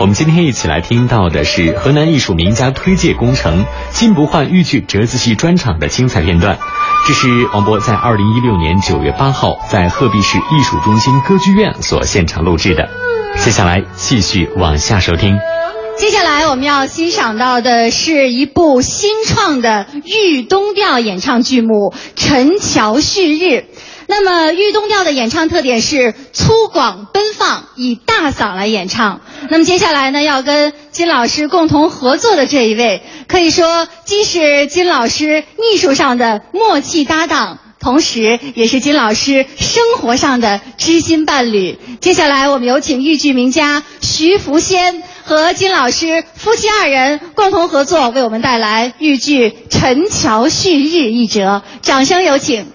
我们今天一起来听到的是河南艺术名家推介工程金不换豫剧折子戏专场的精彩片段。这是王博在二零一六年九月八号在鹤壁市艺术中心歌剧院所现场录制的。接下来继续往下收听。接下来我们要欣赏到的是一部新创的豫东调演唱剧目《陈桥旭日》。那么豫东调的演唱特点是粗犷奔放，以大嗓来演唱。那么接下来呢，要跟金老师共同合作的这一位，可以说既是金老师艺术上的默契搭档，同时也是金老师生活上的知心伴侣。接下来我们有请豫剧名家徐福仙和金老师夫妻二人共同合作，为我们带来豫剧《陈桥旭日》一折。掌声有请。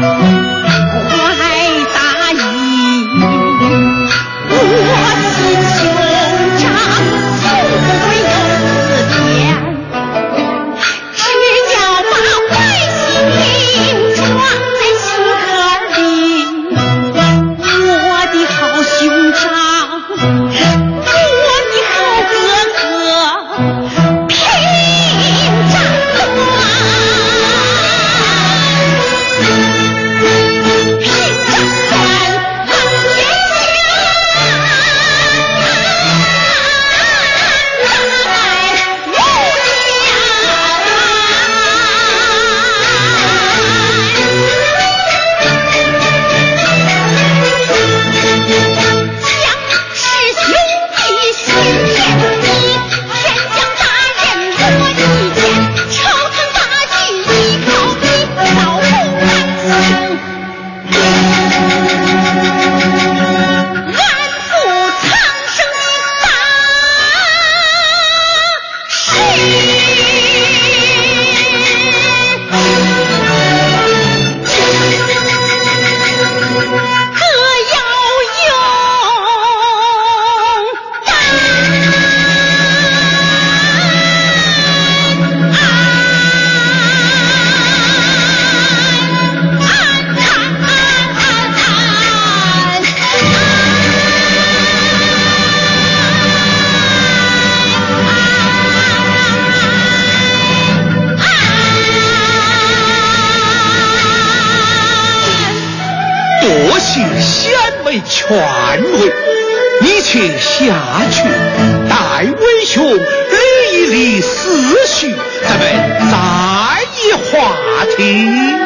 Thank you. 劝慰，你且下去待为兄理一理思绪，咱们再议话题。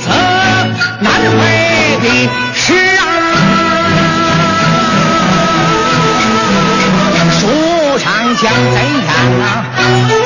此难为的事啊。怎样啊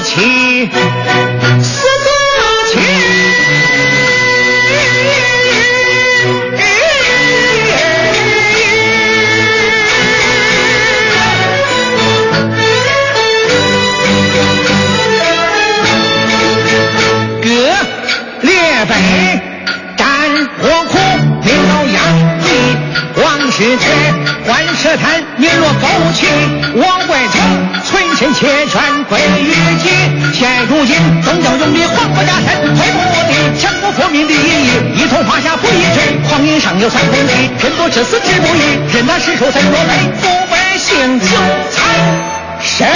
情且全归于己。现如今，总要用力黄国家臣，推不离，强国扶民的利义，一统华夏不一致。皇印上有三分地，人多志死志不移，任他失手怎落泪，父辈姓，救苍生。